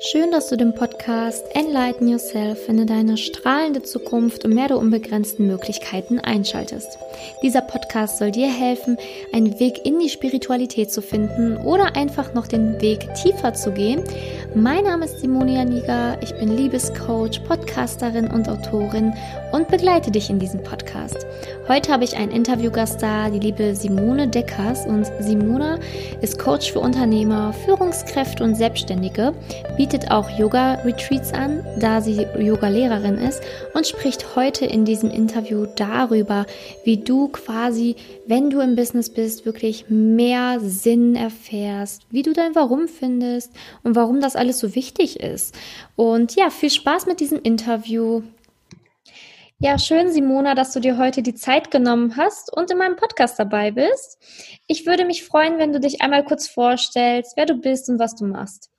Schön, dass du den Podcast Enlighten Yourself finde deine strahlende Zukunft und mehr der unbegrenzten Möglichkeiten einschaltest. Dieser Podcast soll dir helfen, einen Weg in die Spiritualität zu finden oder einfach noch den Weg tiefer zu gehen. Mein Name ist Simonia Niger, ich bin Liebescoach, Podcasterin und Autorin und begleite dich in diesem Podcast. Heute habe ich einen Interviewgast da, die liebe Simone Deckers und Simona ist Coach für Unternehmer, Führungskräfte und Selbstständige, bietet auch Yoga-Retreats an, da sie Yoga-Lehrerin ist und spricht heute in diesem Interview darüber, wie du quasi, wenn du im Business bist, wirklich mehr Sinn erfährst, wie du dein Warum findest und warum das alles so wichtig ist. Und ja, viel Spaß mit diesem Interview. Ja, schön, Simona, dass du dir heute die Zeit genommen hast und in meinem Podcast dabei bist. Ich würde mich freuen, wenn du dich einmal kurz vorstellst, wer du bist und was du machst.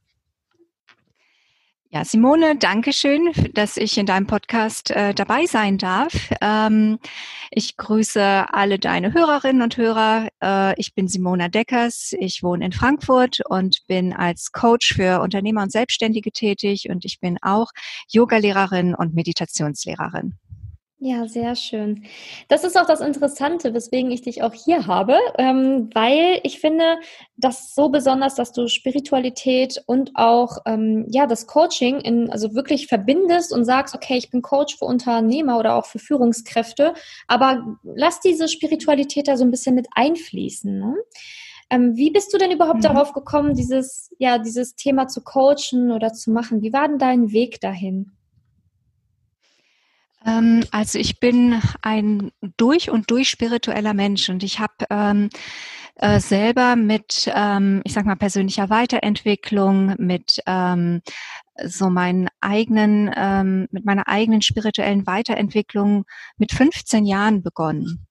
Ja, Simone, danke schön, dass ich in deinem Podcast äh, dabei sein darf. Ähm, ich grüße alle deine Hörerinnen und Hörer. Äh, ich bin Simona Deckers. Ich wohne in Frankfurt und bin als Coach für Unternehmer und Selbstständige tätig und ich bin auch Yogalehrerin und Meditationslehrerin. Ja, sehr schön. Das ist auch das Interessante, weswegen ich dich auch hier habe, ähm, weil ich finde, das so besonders, dass du Spiritualität und auch ähm, ja das Coaching in also wirklich verbindest und sagst, okay, ich bin Coach für Unternehmer oder auch für Führungskräfte, aber lass diese Spiritualität da so ein bisschen mit einfließen. Ne? Ähm, wie bist du denn überhaupt mhm. darauf gekommen, dieses ja dieses Thema zu coachen oder zu machen? Wie war denn dein Weg dahin? Ähm, also ich bin ein durch und durch spiritueller Mensch und ich habe ähm, äh, selber mit, ähm, ich sag mal, persönlicher Weiterentwicklung, mit ähm, so meinen eigenen, ähm, mit meiner eigenen spirituellen Weiterentwicklung mit 15 Jahren begonnen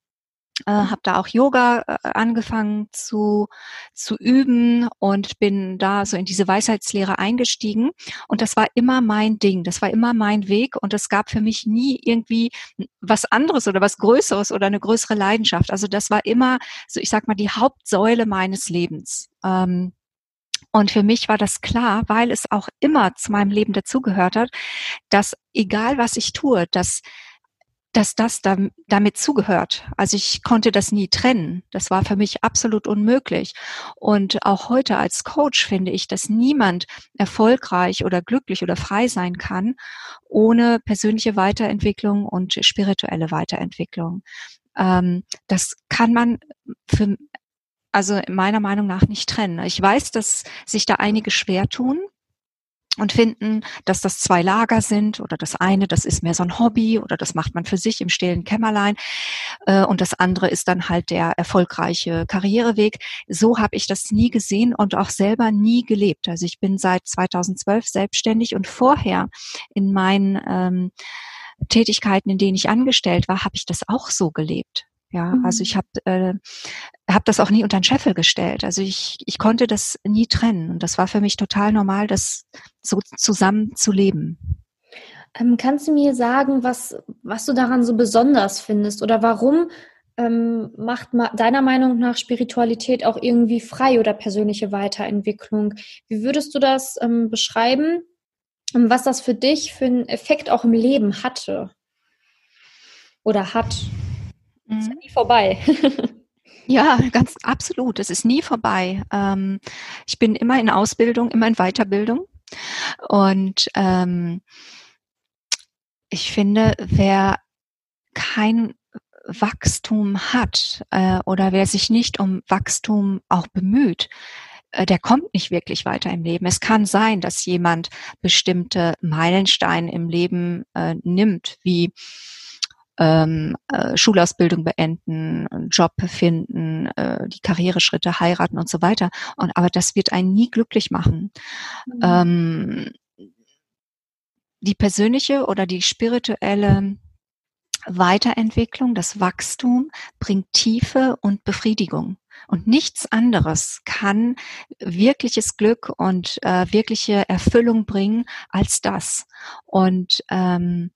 äh, habe da auch Yoga äh, angefangen zu, zu üben und bin da so in diese Weisheitslehre eingestiegen. Und das war immer mein Ding, das war immer mein Weg und es gab für mich nie irgendwie was anderes oder was Größeres oder eine größere Leidenschaft. Also das war immer, so ich sag mal, die Hauptsäule meines Lebens. Ähm, und für mich war das klar, weil es auch immer zu meinem Leben dazugehört hat, dass egal was ich tue, dass dass das da, damit zugehört. Also ich konnte das nie trennen. Das war für mich absolut unmöglich. Und auch heute als Coach finde ich, dass niemand erfolgreich oder glücklich oder frei sein kann ohne persönliche Weiterentwicklung und spirituelle Weiterentwicklung. Ähm, das kann man für, also meiner Meinung nach nicht trennen. Ich weiß, dass sich da einige schwer tun und finden, dass das zwei Lager sind oder das eine, das ist mehr so ein Hobby oder das macht man für sich im stillen Kämmerlein äh, und das andere ist dann halt der erfolgreiche Karriereweg. So habe ich das nie gesehen und auch selber nie gelebt. Also ich bin seit 2012 selbstständig und vorher in meinen ähm, Tätigkeiten, in denen ich angestellt war, habe ich das auch so gelebt. Ja, mhm. also ich habe äh, hab das auch nie unter den Scheffel gestellt. Also ich, ich konnte das nie trennen. Und das war für mich total normal, das so zusammen zu leben. Ähm, kannst du mir sagen, was, was du daran so besonders findest oder warum ähm, macht deiner Meinung nach Spiritualität auch irgendwie frei oder persönliche Weiterentwicklung? Wie würdest du das ähm, beschreiben, was das für dich für einen Effekt auch im Leben hatte oder hat? Mhm. Ist ja nie vorbei. Ja, ganz absolut. Es ist nie vorbei. Ähm, ich bin immer in Ausbildung, immer in Weiterbildung. Und ähm, ich finde, wer kein Wachstum hat äh, oder wer sich nicht um Wachstum auch bemüht, äh, der kommt nicht wirklich weiter im Leben. Es kann sein, dass jemand bestimmte Meilensteine im Leben äh, nimmt, wie ähm, äh, Schulausbildung beenden, einen Job finden, äh, die Karriereschritte heiraten und so weiter. Und aber das wird einen nie glücklich machen. Mhm. Ähm, die persönliche oder die spirituelle Weiterentwicklung, das Wachstum bringt Tiefe und Befriedigung. Und nichts anderes kann wirkliches Glück und äh, wirkliche Erfüllung bringen als das. Und ähm,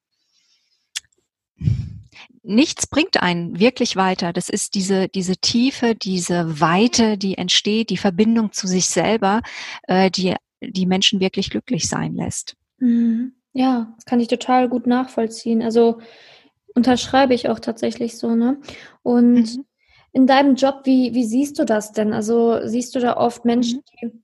nichts bringt einen wirklich weiter. Das ist diese, diese Tiefe, diese Weite, die entsteht, die Verbindung zu sich selber, äh, die die Menschen wirklich glücklich sein lässt. Mhm. Ja, das kann ich total gut nachvollziehen. Also unterschreibe ich auch tatsächlich so, ne? Und mhm. in deinem Job, wie, wie siehst du das denn? Also siehst du da oft Menschen, mhm. die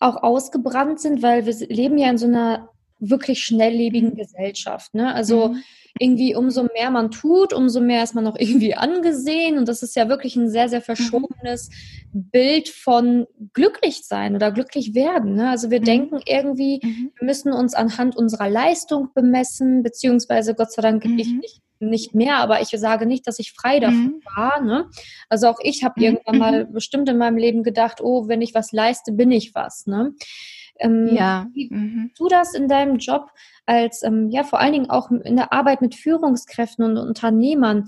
auch ausgebrannt sind, weil wir leben ja in so einer wirklich schnelllebigen mhm. Gesellschaft. Ne? Also mhm. Irgendwie umso mehr man tut, umso mehr ist man auch irgendwie angesehen. Und das ist ja wirklich ein sehr, sehr mhm. verschobenes mhm. Bild von glücklich sein oder glücklich werden. Ne? Also wir mhm. denken irgendwie, mhm. wir müssen uns anhand unserer Leistung bemessen, beziehungsweise Gott sei Dank ich nicht nicht mehr, aber ich sage nicht, dass ich frei davon war. Ne? Also auch ich habe irgendwann mal bestimmt in meinem Leben gedacht, oh, wenn ich was leiste, bin ich was. Ne? Ähm, ja. Wie mhm. du das in deinem Job als, ähm, ja, vor allen Dingen auch in der Arbeit mit Führungskräften und Unternehmern,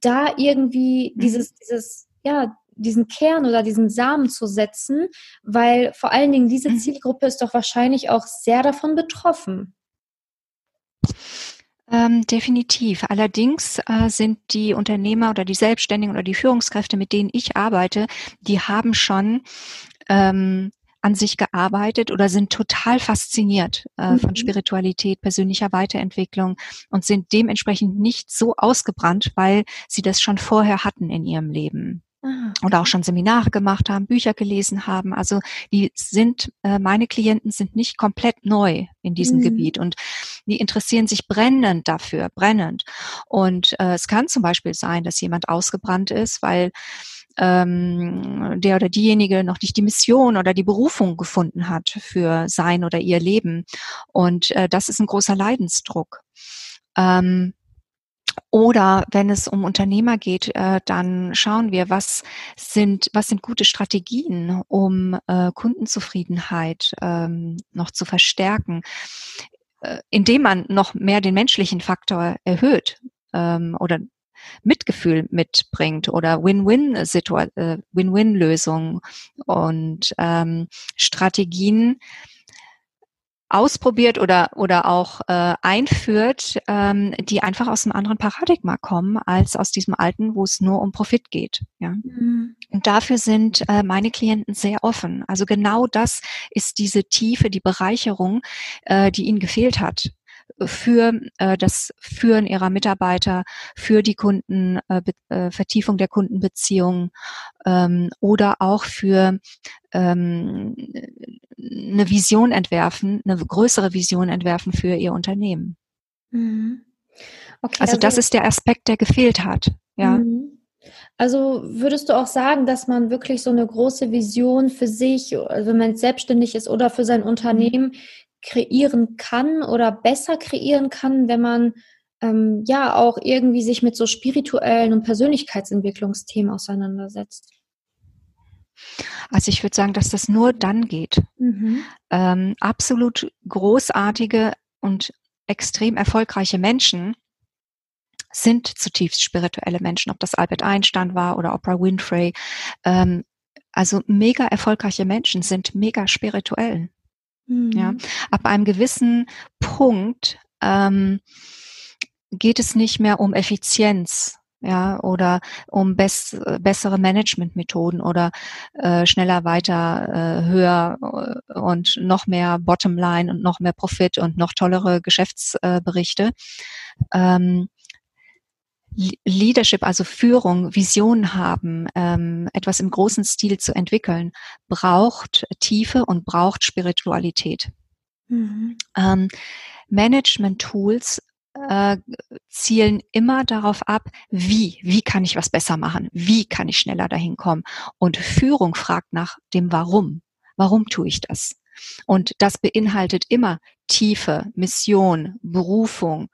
da irgendwie mhm. dieses, dieses, ja, diesen Kern oder diesen Samen zu setzen, weil vor allen Dingen diese mhm. Zielgruppe ist doch wahrscheinlich auch sehr davon betroffen. Ähm, definitiv. Allerdings äh, sind die Unternehmer oder die Selbstständigen oder die Führungskräfte, mit denen ich arbeite, die haben schon ähm, an sich gearbeitet oder sind total fasziniert äh, mhm. von Spiritualität, persönlicher Weiterentwicklung und sind dementsprechend nicht so ausgebrannt, weil sie das schon vorher hatten in ihrem Leben. Ah, Oder auch schon Seminare gemacht haben, Bücher gelesen haben. Also die sind, äh, meine Klienten sind nicht komplett neu in diesem mhm. Gebiet und die interessieren sich brennend dafür, brennend. Und äh, es kann zum Beispiel sein, dass jemand ausgebrannt ist, weil ähm, der oder diejenige noch nicht die Mission oder die Berufung gefunden hat für sein oder ihr Leben. Und äh, das ist ein großer Leidensdruck. Ähm, oder wenn es um Unternehmer geht, äh, dann schauen wir, was sind, was sind gute Strategien, um äh, Kundenzufriedenheit ähm, noch zu verstärken, äh, indem man noch mehr den menschlichen Faktor erhöht ähm, oder Mitgefühl mitbringt oder Win-Win-Situation, äh, Win-Win-Lösungen und ähm, Strategien ausprobiert oder oder auch äh, einführt, ähm, die einfach aus einem anderen Paradigma kommen als aus diesem alten, wo es nur um Profit geht. Ja. Mhm. Und dafür sind äh, meine Klienten sehr offen. Also genau das ist diese Tiefe, die Bereicherung, äh, die ihnen gefehlt hat für äh, das Führen ihrer Mitarbeiter, für die Kunden, äh, äh, Vertiefung der Kundenbeziehungen ähm, oder auch für ähm, eine Vision entwerfen, eine größere Vision entwerfen für ihr Unternehmen. Mhm. Okay, also, also, das ist der Aspekt, der gefehlt hat. Ja. Mhm. Also würdest du auch sagen, dass man wirklich so eine große Vision für sich, also wenn man selbstständig ist oder für sein Unternehmen, kreieren kann oder besser kreieren kann, wenn man ähm, ja auch irgendwie sich mit so spirituellen und Persönlichkeitsentwicklungsthemen auseinandersetzt? Also ich würde sagen, dass das nur dann geht. Mhm. Ähm, absolut großartige und extrem erfolgreiche Menschen sind zutiefst spirituelle Menschen, ob das Albert Einstein war oder Oprah Winfrey. Ähm, also mega erfolgreiche Menschen sind mega spirituell. Mhm. Ja, ab einem gewissen Punkt ähm, geht es nicht mehr um Effizienz, ja, oder um bess bessere Managementmethoden oder äh, schneller, weiter, äh, höher äh, und noch mehr Bottomline und noch mehr Profit und noch tollere Geschäftsberichte. Ähm, Leadership, also Führung, Vision haben, ähm, etwas im großen Stil zu entwickeln, braucht Tiefe und braucht Spiritualität. Mhm. Ähm, Management-Tools äh, zielen immer darauf ab, wie, wie kann ich was besser machen, wie kann ich schneller dahin kommen. Und Führung fragt nach dem Warum. Warum tue ich das? Und das beinhaltet immer Tiefe, Mission, Berufung,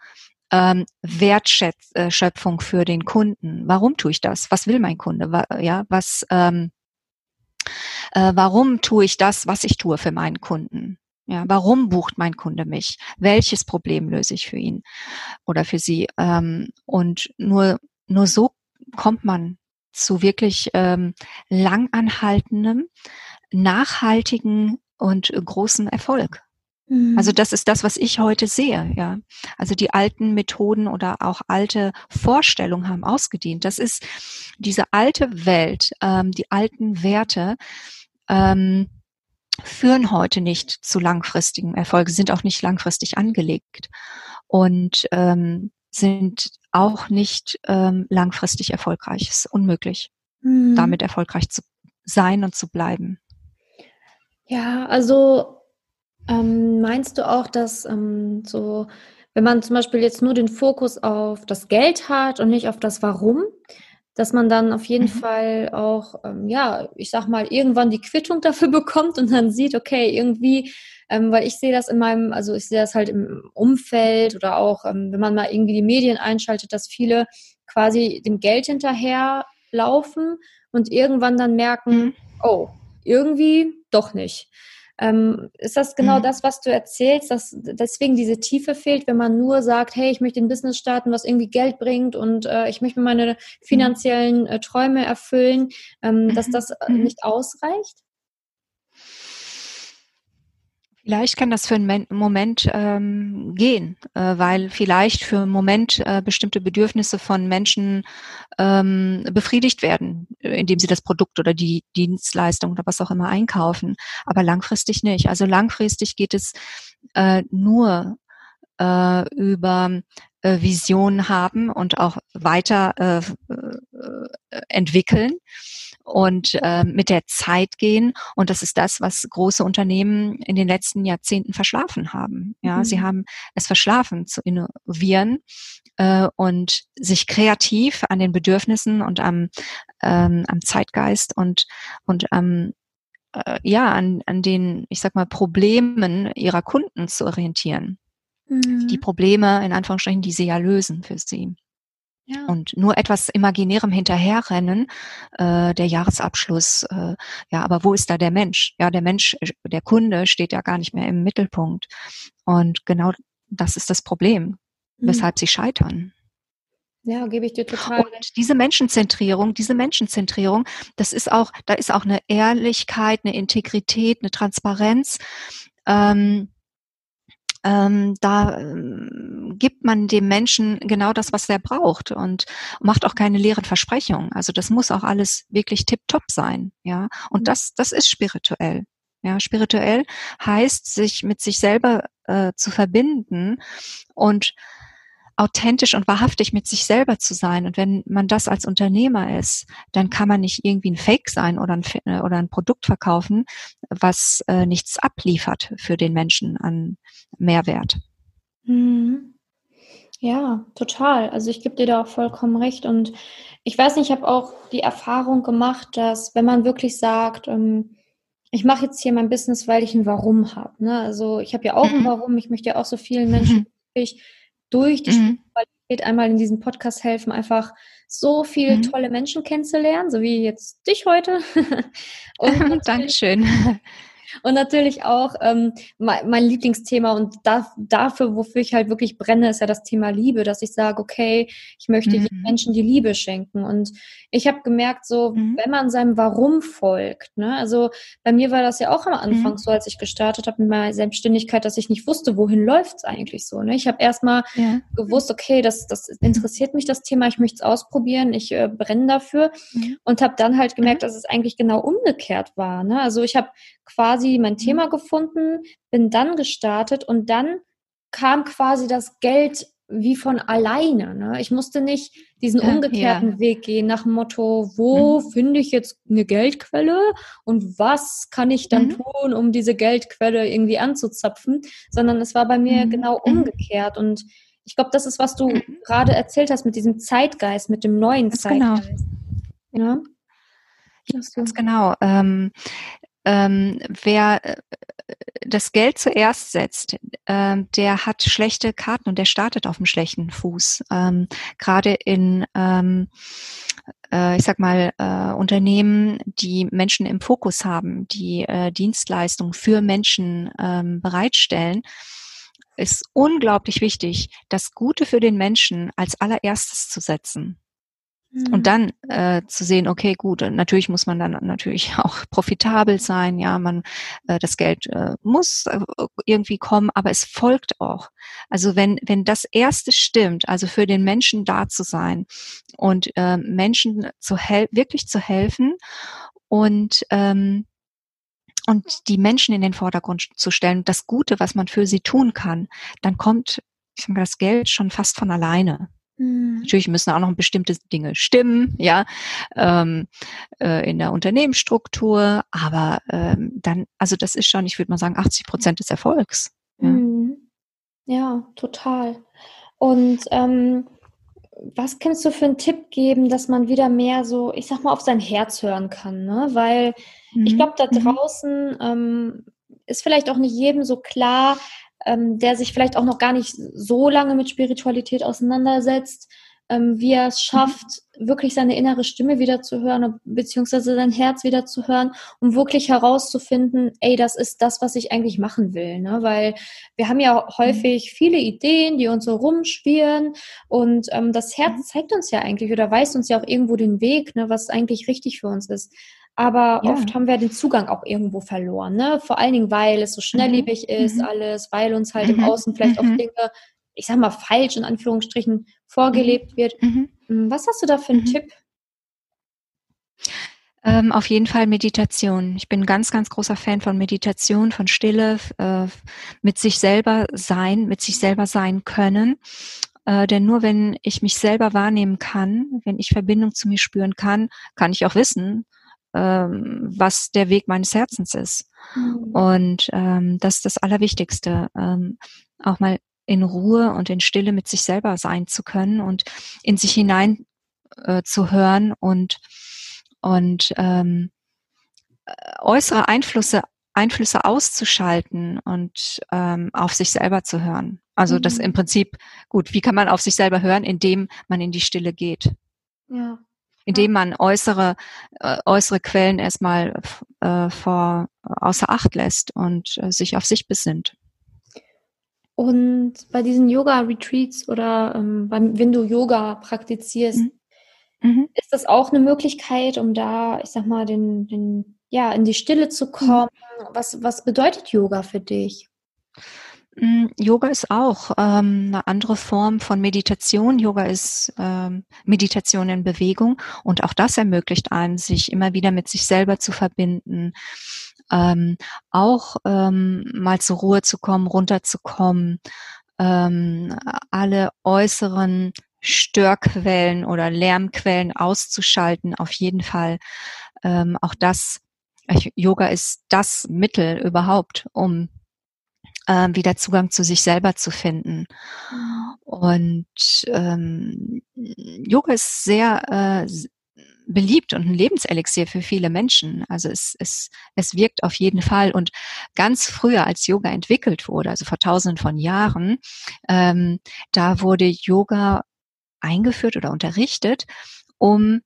ähm, Wertschöpfung für den Kunden. Warum tue ich das? Was will mein Kunde? Ja, was, ähm, äh, warum tue ich das, was ich tue für meinen Kunden? Ja, warum bucht mein Kunde mich? Welches Problem löse ich für ihn oder für sie? Ähm, und nur, nur so kommt man zu wirklich ähm, langanhaltendem, nachhaltigen und großen Erfolg. Also mhm. das ist das, was ich heute sehe, ja. Also die alten Methoden oder auch alte Vorstellungen haben ausgedient. Das ist diese alte Welt, ähm, die alten Werte, ähm, führen heute nicht zu langfristigen Erfolgen, sind auch nicht langfristig angelegt und ähm, sind auch nicht ähm, langfristig erfolgreich. Es ist unmöglich, mhm. damit erfolgreich zu sein und zu bleiben. Ja, also ähm, meinst du auch, dass ähm, so, wenn man zum Beispiel jetzt nur den Fokus auf das Geld hat und nicht auf das Warum, dass man dann auf jeden mhm. Fall auch, ähm, ja, ich sag mal, irgendwann die Quittung dafür bekommt und dann sieht, okay, irgendwie, ähm, weil ich sehe das in meinem, also ich sehe das halt im Umfeld oder auch, ähm, wenn man mal irgendwie die Medien einschaltet, dass viele quasi dem Geld hinterher laufen und irgendwann dann merken, mhm. oh, irgendwie doch nicht. Ähm, ist das genau mhm. das, was du erzählst, dass deswegen diese Tiefe fehlt, wenn man nur sagt, hey, ich möchte ein Business starten, was irgendwie Geld bringt und äh, ich möchte meine mhm. finanziellen äh, Träume erfüllen, ähm, dass mhm. das äh, mhm. nicht ausreicht? Vielleicht kann das für einen Moment ähm, gehen, äh, weil vielleicht für einen Moment äh, bestimmte Bedürfnisse von Menschen ähm, befriedigt werden, äh, indem sie das Produkt oder die Dienstleistung oder was auch immer einkaufen. Aber langfristig nicht. Also langfristig geht es äh, nur äh, über äh, Vision haben und auch weiter äh, äh, entwickeln und äh, mit der Zeit gehen. Und das ist das, was große Unternehmen in den letzten Jahrzehnten verschlafen haben. Ja, mhm. sie haben es verschlafen zu innovieren äh, und sich kreativ an den Bedürfnissen und am, ähm, am Zeitgeist und, und am äh, ja, an, an den, ich sag mal, Problemen ihrer Kunden zu orientieren. Mhm. Die Probleme, in Anführungsstrichen, die sie ja lösen für sie. Ja. Und nur etwas Imaginärem hinterherrennen, äh, der Jahresabschluss, äh, ja, aber wo ist da der Mensch? Ja, der Mensch, äh, der Kunde steht ja gar nicht mehr im Mittelpunkt. Und genau das ist das Problem, mhm. weshalb sie scheitern. Ja, gebe ich dir total. Und diese Menschenzentrierung, diese Menschenzentrierung, das ist auch, da ist auch eine Ehrlichkeit, eine Integrität, eine Transparenz. Ähm, ähm, da ähm, gibt man dem Menschen genau das, was er braucht und macht auch keine leeren Versprechungen. Also das muss auch alles wirklich tipptopp sein, ja. Und mhm. das, das ist spirituell. Ja, spirituell heißt, sich mit sich selber äh, zu verbinden und authentisch und wahrhaftig mit sich selber zu sein. Und wenn man das als Unternehmer ist, dann kann man nicht irgendwie ein Fake sein oder ein, äh, oder ein Produkt verkaufen, was äh, nichts abliefert für den Menschen an Mehrwert. Mhm. Ja, total. Also ich gebe dir da auch vollkommen recht. Und ich weiß nicht, ich habe auch die Erfahrung gemacht, dass wenn man wirklich sagt, ähm, ich mache jetzt hier mein Business, weil ich ein Warum habe. Ne? Also ich habe ja auch mhm. ein Warum. Ich möchte ja auch so vielen Menschen mhm durch die mhm. Spiritualität einmal in diesem Podcast helfen, einfach so viele mhm. tolle Menschen kennenzulernen, so wie jetzt dich heute. Und Dankeschön. Und natürlich auch ähm, mein, mein, Lieblingsthema und da, dafür, wofür ich halt wirklich brenne, ist ja das Thema Liebe, dass ich sage, okay, ich möchte mhm. Menschen die Liebe schenken. Und ich habe gemerkt, so, mhm. wenn man seinem Warum folgt, ne, also bei mir war das ja auch am Anfang mhm. so, als ich gestartet habe mit meiner Selbstständigkeit, dass ich nicht wusste, wohin läuft es eigentlich so. Ne? Ich habe erstmal ja. gewusst, okay, das, das interessiert mich das Thema, ich möchte es ausprobieren, ich äh, brenne dafür mhm. und habe dann halt gemerkt, mhm. dass es eigentlich genau umgekehrt war. Ne? Also ich habe quasi mein mhm. Thema gefunden, bin dann gestartet und dann kam quasi das Geld wie von alleine. Ne? Ich musste nicht diesen umgekehrten ja. Weg gehen nach dem Motto, wo mhm. finde ich jetzt eine Geldquelle und was kann ich dann mhm. tun, um diese Geldquelle irgendwie anzuzapfen, sondern es war bei mir mhm. genau mhm. umgekehrt und ich glaube, das ist, was du mhm. gerade erzählt hast mit diesem Zeitgeist, mit dem neuen Ganz genau. Zeitgeist. Genau. Ja? Ganz genau. Ähm, ähm, wer äh, das Geld zuerst setzt, ähm, der hat schlechte Karten und der startet auf dem schlechten Fuß. Ähm, Gerade in, ähm, äh, ich sag mal, äh, Unternehmen, die Menschen im Fokus haben, die äh, Dienstleistungen für Menschen ähm, bereitstellen, ist unglaublich wichtig, das Gute für den Menschen als allererstes zu setzen. Und mhm. dann äh, zu sehen, okay, gut, natürlich muss man dann natürlich auch profitabel sein, ja, man äh, das Geld äh, muss äh, irgendwie kommen, aber es folgt auch. Also wenn wenn das erste stimmt, also für den Menschen da zu sein und äh, Menschen zu hel wirklich zu helfen und ähm, und die Menschen in den Vordergrund zu stellen, das Gute, was man für sie tun kann, dann kommt ich sag mal, das Geld schon fast von alleine. Mhm. Natürlich müssen auch noch bestimmte Dinge stimmen, ja, ähm, äh, in der Unternehmensstruktur, aber ähm, dann, also das ist schon, ich würde mal sagen, 80 Prozent des Erfolgs. Ja, mhm. ja total. Und ähm, was kannst du für einen Tipp geben, dass man wieder mehr so, ich sag mal, auf sein Herz hören kann, ne? Weil mhm. ich glaube, da mhm. draußen ähm, ist vielleicht auch nicht jedem so klar, ähm, der sich vielleicht auch noch gar nicht so lange mit Spiritualität auseinandersetzt, ähm, wie er es mhm. schafft, mhm. wirklich seine innere Stimme wieder zu hören, beziehungsweise sein Herz wieder zu hören, um wirklich herauszufinden, ey, das ist das, was ich eigentlich machen will. Ne? Weil wir haben ja mhm. häufig mhm. viele Ideen, die uns so rumschwirren und ähm, das Herz mhm. zeigt uns ja eigentlich oder weist uns ja auch irgendwo den Weg, ne, was eigentlich richtig für uns ist. Aber ja. oft haben wir den Zugang auch irgendwo verloren, ne? Vor allen Dingen, weil es so schnelllebig mhm. ist, mhm. alles, weil uns halt mhm. im Außen vielleicht auch Dinge ich sag mal, falsch in Anführungsstrichen vorgelebt mhm. wird. Mhm. Hm, was hast du da für einen mhm. Tipp? Ähm, auf jeden Fall Meditation. Ich bin ein ganz, ganz großer Fan von Meditation, von Stille, äh, mit sich selber sein, mit sich selber sein können. Äh, denn nur wenn ich mich selber wahrnehmen kann, wenn ich Verbindung zu mir spüren kann, kann ich auch wissen, ähm, was der Weg meines Herzens ist. Mhm. Und ähm, das ist das Allerwichtigste. Ähm, auch mal in Ruhe und in Stille mit sich selber sein zu können und in sich hinein äh, zu hören und und ähm, äußere Einflüsse Einflüsse auszuschalten und ähm, auf sich selber zu hören. Also mhm. das im Prinzip gut. Wie kann man auf sich selber hören, indem man in die Stille geht? Ja. Indem man äußere äh, äußere Quellen erstmal äh, vor außer Acht lässt und äh, sich auf sich besinnt. Und bei diesen Yoga-Retreats oder ähm, beim, wenn du Yoga praktizierst, mhm. Mhm. ist das auch eine Möglichkeit, um da, ich sag mal, den, den, ja, in die Stille zu mhm. kommen? Mhm. Was, was bedeutet Yoga für dich? Mm, Yoga ist auch ähm, eine andere Form von Meditation. Yoga ist ähm, Meditation in Bewegung und auch das ermöglicht einem, sich immer wieder mit sich selber zu verbinden, ähm, auch ähm, mal zur Ruhe zu kommen, runterzukommen, ähm, alle äußeren Störquellen oder Lärmquellen auszuschalten, auf jeden Fall. Ähm, auch das, Yoga ist das Mittel überhaupt, um äh, wieder Zugang zu sich selber zu finden. Und ähm, Yoga ist sehr, äh, beliebt und ein Lebenselixier für viele Menschen. Also es, es, es wirkt auf jeden Fall. Und ganz früher, als Yoga entwickelt wurde, also vor tausenden von Jahren, ähm, da wurde Yoga eingeführt oder unterrichtet, um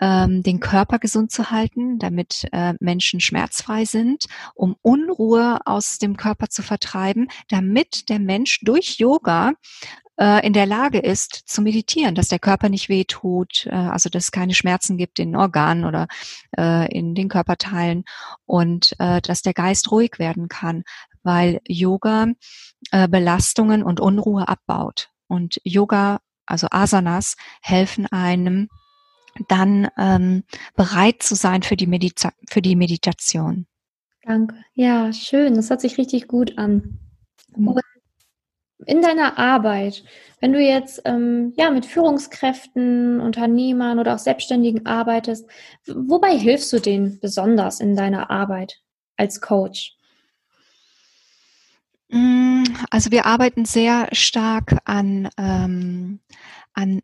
ähm, den Körper gesund zu halten, damit äh, Menschen schmerzfrei sind, um Unruhe aus dem Körper zu vertreiben, damit der Mensch durch Yoga äh, in der Lage ist zu meditieren, dass der Körper nicht wehtut, äh, also dass es keine Schmerzen gibt in Organen oder äh, in den Körperteilen und dass der Geist ruhig werden kann, weil Yoga Belastungen und Unruhe abbaut. Und Yoga, also Asanas, helfen einem dann ähm, bereit zu sein für die, Medita für die Meditation. Danke. Ja, schön. Das hört sich richtig gut an. Mhm. Und in deiner Arbeit, wenn du jetzt ähm, ja mit Führungskräften, Unternehmern oder auch Selbstständigen arbeitest, wobei hilfst du denen besonders in deiner Arbeit als Coach? Mm, also wir arbeiten sehr stark an, ähm, an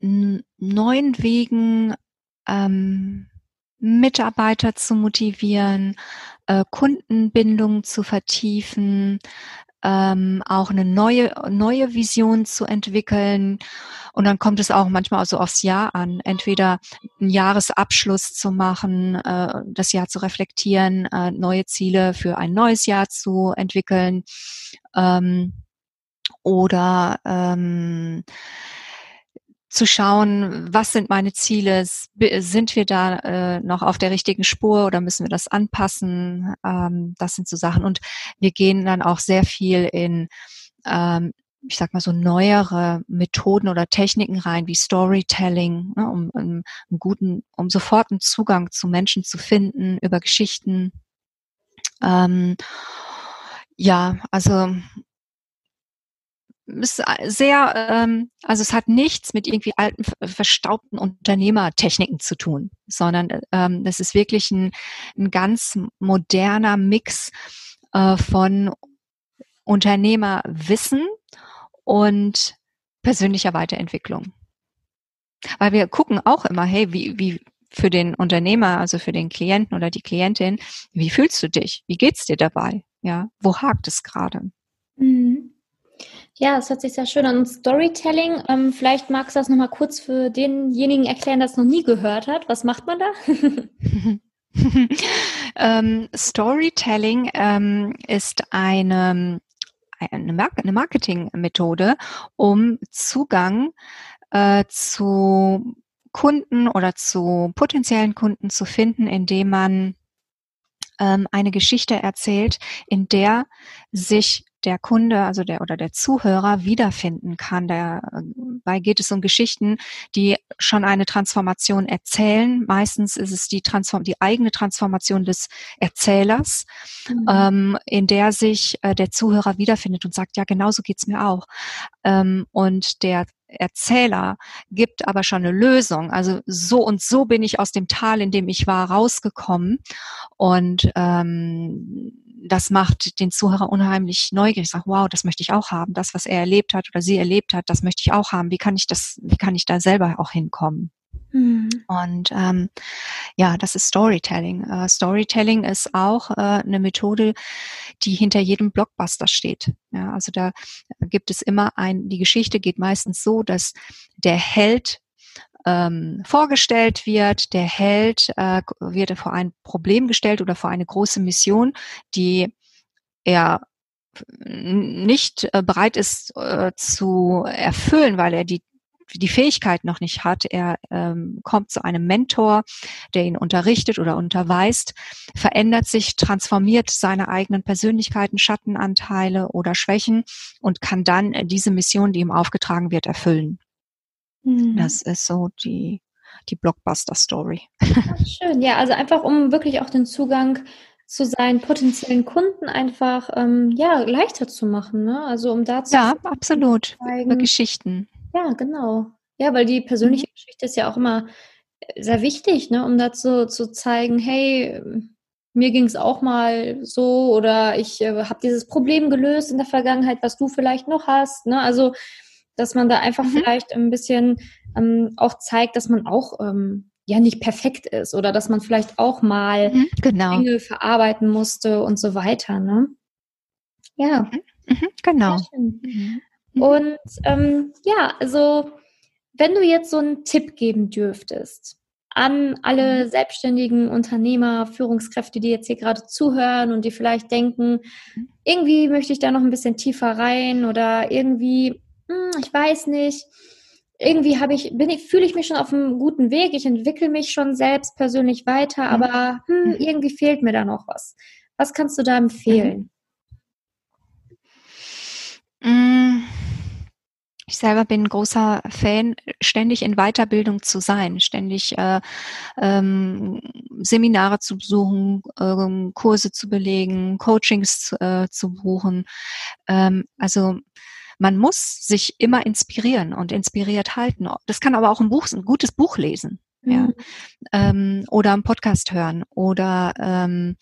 neuen Wegen, ähm, Mitarbeiter zu motivieren, äh, Kundenbindung zu vertiefen, ähm, auch eine neue, neue Vision zu entwickeln. Und dann kommt es auch manchmal so aufs Jahr an, entweder einen Jahresabschluss zu machen, äh, das Jahr zu reflektieren, äh, neue Ziele für ein neues Jahr zu entwickeln ähm, oder ähm, zu schauen, was sind meine Ziele, sind wir da äh, noch auf der richtigen Spur oder müssen wir das anpassen? Ähm, das sind so Sachen. Und wir gehen dann auch sehr viel in, ähm, ich sag mal so neuere Methoden oder Techniken rein, wie Storytelling, ne, um, um, einen guten, um sofort einen Zugang zu Menschen zu finden über Geschichten Ähm, ja, also ist sehr, ähm, also es hat nichts mit irgendwie alten, verstaubten Unternehmertechniken zu tun, sondern ähm, das ist wirklich ein, ein ganz moderner Mix äh, von Unternehmerwissen und persönlicher Weiterentwicklung. Weil wir gucken auch immer, hey, wie, wie für den Unternehmer, also für den Klienten oder die Klientin, wie fühlst du dich? Wie geht's dir dabei? Ja, wo hakt es gerade? Mhm. Ja, es hört sich sehr schön an. Storytelling, ähm, vielleicht magst du das nochmal kurz für denjenigen erklären, der es noch nie gehört hat. Was macht man da? ähm, Storytelling ähm, ist eine, eine, Marketingmethode, um Zugang äh, zu Kunden oder zu potenziellen Kunden zu finden, indem man ähm, eine Geschichte erzählt, in der sich der Kunde, also der oder der Zuhörer wiederfinden kann. Dabei geht es um Geschichten, die schon eine Transformation erzählen. Meistens ist es die, Transform die eigene Transformation des Erzählers, mhm. ähm, in der sich äh, der Zuhörer wiederfindet und sagt, ja, genauso geht's mir auch. Ähm, und der Erzähler gibt aber schon eine Lösung. Also so und so bin ich aus dem Tal, in dem ich war, rausgekommen. Und ähm, das macht den Zuhörer unheimlich neugierig. Ich sage, wow, das möchte ich auch haben. Das, was er erlebt hat oder sie erlebt hat, das möchte ich auch haben. Wie kann ich das, wie kann ich da selber auch hinkommen? Mhm. Und ähm, ja, das ist Storytelling. Uh, Storytelling ist auch äh, eine Methode, die hinter jedem Blockbuster steht. Ja, also da gibt es immer ein, die Geschichte geht meistens so, dass der Held ähm, vorgestellt wird. Der Held äh, wird vor ein Problem gestellt oder vor eine große Mission, die er nicht äh, bereit ist äh, zu erfüllen, weil er die die Fähigkeit noch nicht hat. Er ähm, kommt zu einem Mentor, der ihn unterrichtet oder unterweist, verändert sich, transformiert seine eigenen Persönlichkeiten, Schattenanteile oder Schwächen und kann dann diese Mission, die ihm aufgetragen wird, erfüllen. Mhm. Das ist so die, die Blockbuster-Story. Schön, ja, also einfach um wirklich auch den Zugang zu seinen potenziellen Kunden einfach ähm, ja leichter zu machen, ne? Also um da zu ja absolut zeigen, Geschichten. Ja, genau. Ja, weil die persönliche mhm. Geschichte ist ja auch immer äh, sehr wichtig, ne? Um dazu zu zeigen, hey, mir ging es auch mal so oder ich äh, habe dieses Problem gelöst in der Vergangenheit, was du vielleicht noch hast. Ne? Also dass man da einfach mhm. vielleicht ein bisschen ähm, auch zeigt, dass man auch ähm, ja nicht perfekt ist oder dass man vielleicht auch mal mhm, genau. Dinge verarbeiten musste und so weiter. Ne? Ja. Mhm, mhm genau. Mhm. Und ähm, ja, also wenn du jetzt so einen Tipp geben dürftest an alle mhm. selbstständigen Unternehmer, Führungskräfte, die jetzt hier gerade zuhören und die vielleicht denken, irgendwie möchte ich da noch ein bisschen tiefer rein oder irgendwie hm, ich weiß nicht, irgendwie habe ich, bin ich, fühle ich mich schon auf einem guten Weg, ich entwickle mich schon selbst persönlich weiter, mhm. aber hm, mhm. irgendwie fehlt mir da noch was. Was kannst du da empfehlen? Mhm. Ich selber bin ein großer Fan, ständig in Weiterbildung zu sein, ständig äh, ähm, Seminare zu besuchen, äh, Kurse zu belegen, Coachings äh, zu buchen. Ähm, also man muss sich immer inspirieren und inspiriert halten. Das kann aber auch ein Buch, ein gutes Buch lesen, mhm. ja, ähm, oder einen Podcast hören oder ähm,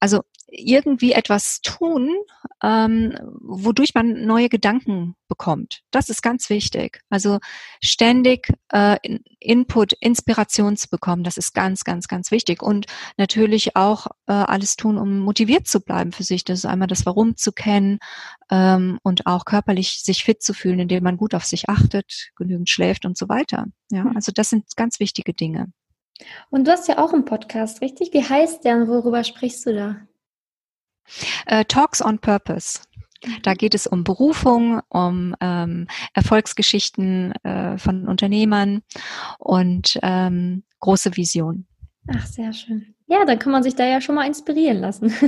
also irgendwie etwas tun, ähm, wodurch man neue Gedanken bekommt. Das ist ganz wichtig. Also ständig äh, Input, Inspiration zu bekommen, das ist ganz, ganz, ganz wichtig. Und natürlich auch äh, alles tun, um motiviert zu bleiben für sich. Das ist einmal das Warum zu kennen ähm, und auch körperlich sich fit zu fühlen, indem man gut auf sich achtet, genügend schläft und so weiter. Ja, hm. also das sind ganz wichtige Dinge. Und du hast ja auch einen Podcast, richtig? Wie heißt der und worüber sprichst du da? Äh, Talks on Purpose. Da mhm. geht es um Berufung, um ähm, Erfolgsgeschichten äh, von Unternehmern und ähm, große Visionen. Ach, sehr schön. Ja, dann kann man sich da ja schon mal inspirieren lassen.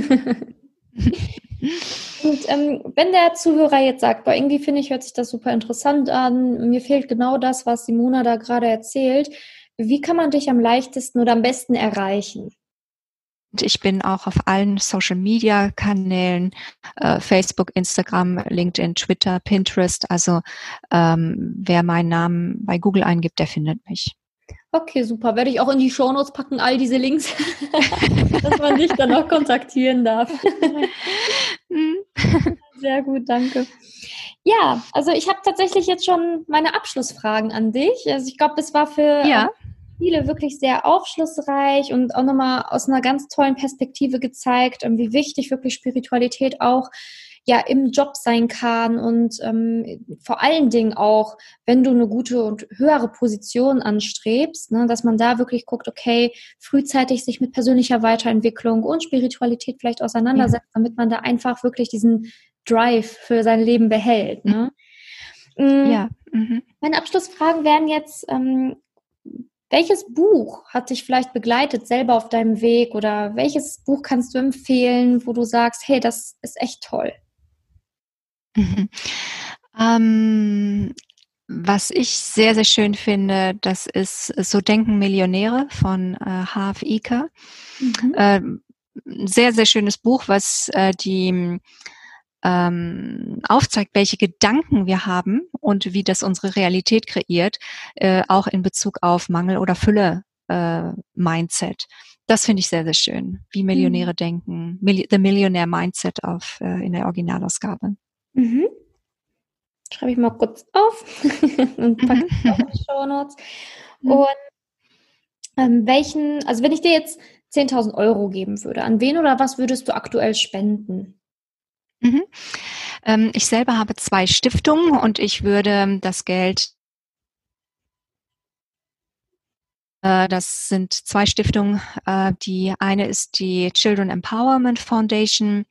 und ähm, wenn der Zuhörer jetzt sagt, boah, irgendwie finde ich, hört sich das super interessant an, mir fehlt genau das, was Simona da gerade erzählt, wie kann man dich am leichtesten oder am besten erreichen? ich bin auch auf allen Social Media Kanälen, äh, Facebook, Instagram, LinkedIn, Twitter, Pinterest. Also ähm, wer meinen Namen bei Google eingibt, der findet mich. Okay, super. Werde ich auch in die Shownotes packen, all diese Links, dass man dich dann auch kontaktieren darf. Sehr gut, danke. Ja, also ich habe tatsächlich jetzt schon meine Abschlussfragen an dich. Also ich glaube, das war für ja. Viele wirklich sehr aufschlussreich und auch nochmal aus einer ganz tollen Perspektive gezeigt, wie wichtig wirklich Spiritualität auch ja im Job sein kann und ähm, vor allen Dingen auch, wenn du eine gute und höhere Position anstrebst, ne, dass man da wirklich guckt, okay, frühzeitig sich mit persönlicher Weiterentwicklung und Spiritualität vielleicht auseinandersetzt, ja. damit man da einfach wirklich diesen Drive für sein Leben behält. Ne? Mhm. Ja. Mhm. Meine Abschlussfragen wären jetzt, ähm, welches Buch hat dich vielleicht begleitet selber auf deinem Weg oder welches Buch kannst du empfehlen, wo du sagst, hey, das ist echt toll? Mhm. Ähm, was ich sehr, sehr schön finde, das ist So denken Millionäre von äh, Harv Eker. Mhm. Ähm, sehr, sehr schönes Buch, was äh, die ähm, aufzeigt, welche Gedanken wir haben und wie das unsere Realität kreiert, äh, auch in Bezug auf Mangel oder Fülle äh, Mindset. Das finde ich sehr, sehr schön, wie Millionäre mhm. denken. Mil The Millionaire Mindset auf, äh, in der Originalausgabe. Mhm. Schreibe ich mal kurz auf und packe mhm. in die Show Notes. Mhm. Und ähm, welchen, also wenn ich dir jetzt 10.000 Euro geben würde, an wen oder was würdest du aktuell spenden? Mhm. Ähm, ich selber habe zwei Stiftungen und ich würde das Geld Äh, das sind zwei Stiftungen. Äh, die eine ist die Children Empowerment Foundation.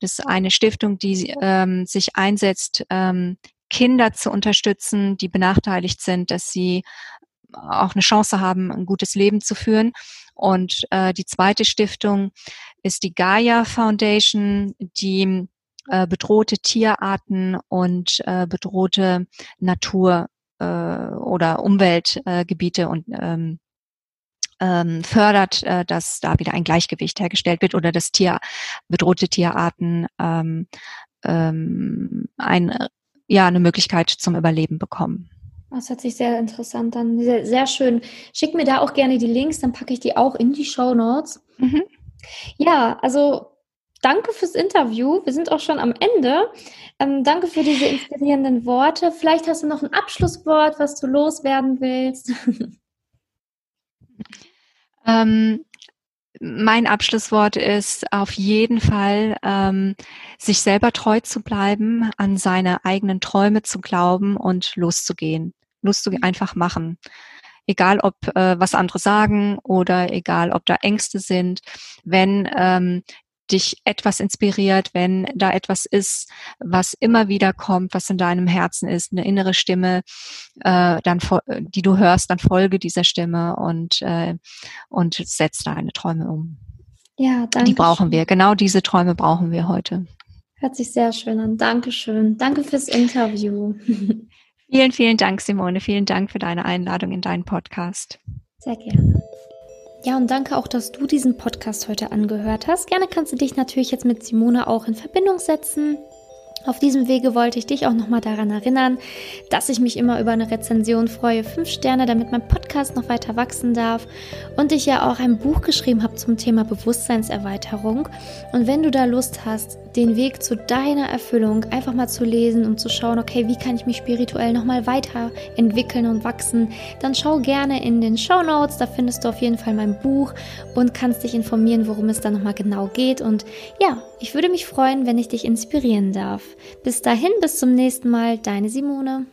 Das ist eine Stiftung, die ähm, sich einsetzt, ähm, Kinder zu unterstützen, die benachteiligt sind, dass sie auch eine Chance haben, ein gutes Leben zu führen. Und äh, die zweite Stiftung ist die Gaia Foundation, die äh, bedrohte Tierarten und äh, bedrohte Natur äh, oder Umweltgebiete und ähm, ähm, fördert, äh, dass da wieder ein Gleichgewicht hergestellt wird oder dass Tier, bedrohte Tierarten ähm, ähm, ein, ja, eine Möglichkeit zum Überleben bekommen. Das hört sich sehr interessant an. Sehr, sehr schön. Schick mir da auch gerne die Links, dann packe ich die auch in die Show Notes. Mhm. Ja, also danke fürs Interview. Wir sind auch schon am Ende. Ähm, danke für diese inspirierenden Worte. Vielleicht hast du noch ein Abschlusswort, was du loswerden willst. Ähm, mein Abschlusswort ist auf jeden Fall, ähm, sich selber treu zu bleiben, an seine eigenen Träume zu glauben und loszugehen. Loszugehen, einfach machen. Egal, ob äh, was andere sagen oder egal, ob da Ängste sind. Wenn ähm, dich etwas inspiriert, wenn da etwas ist, was immer wieder kommt, was in deinem Herzen ist, eine innere Stimme, äh, dann, die du hörst, dann folge dieser Stimme und, äh, und setz deine Träume um. Ja, danke. Die brauchen wir. Genau diese Träume brauchen wir heute. Hört sich sehr schön an. Dankeschön. Danke fürs Interview. vielen, vielen Dank, Simone. Vielen Dank für deine Einladung in deinen Podcast. Sehr gerne. Ja, und danke auch, dass du diesen Podcast heute angehört hast. Gerne kannst du dich natürlich jetzt mit Simone auch in Verbindung setzen. Auf diesem Wege wollte ich dich auch nochmal daran erinnern, dass ich mich immer über eine Rezension freue. Fünf Sterne, damit mein Podcast noch weiter wachsen darf. Und ich ja auch ein Buch geschrieben habe zum Thema Bewusstseinserweiterung. Und wenn du da Lust hast, den Weg zu deiner Erfüllung einfach mal zu lesen und zu schauen, okay, wie kann ich mich spirituell nochmal weiterentwickeln und wachsen, dann schau gerne in den Show Notes, da findest du auf jeden Fall mein Buch und kannst dich informieren, worum es da nochmal genau geht. Und ja, ich würde mich freuen, wenn ich dich inspirieren darf. Bis dahin, bis zum nächsten Mal, deine Simone.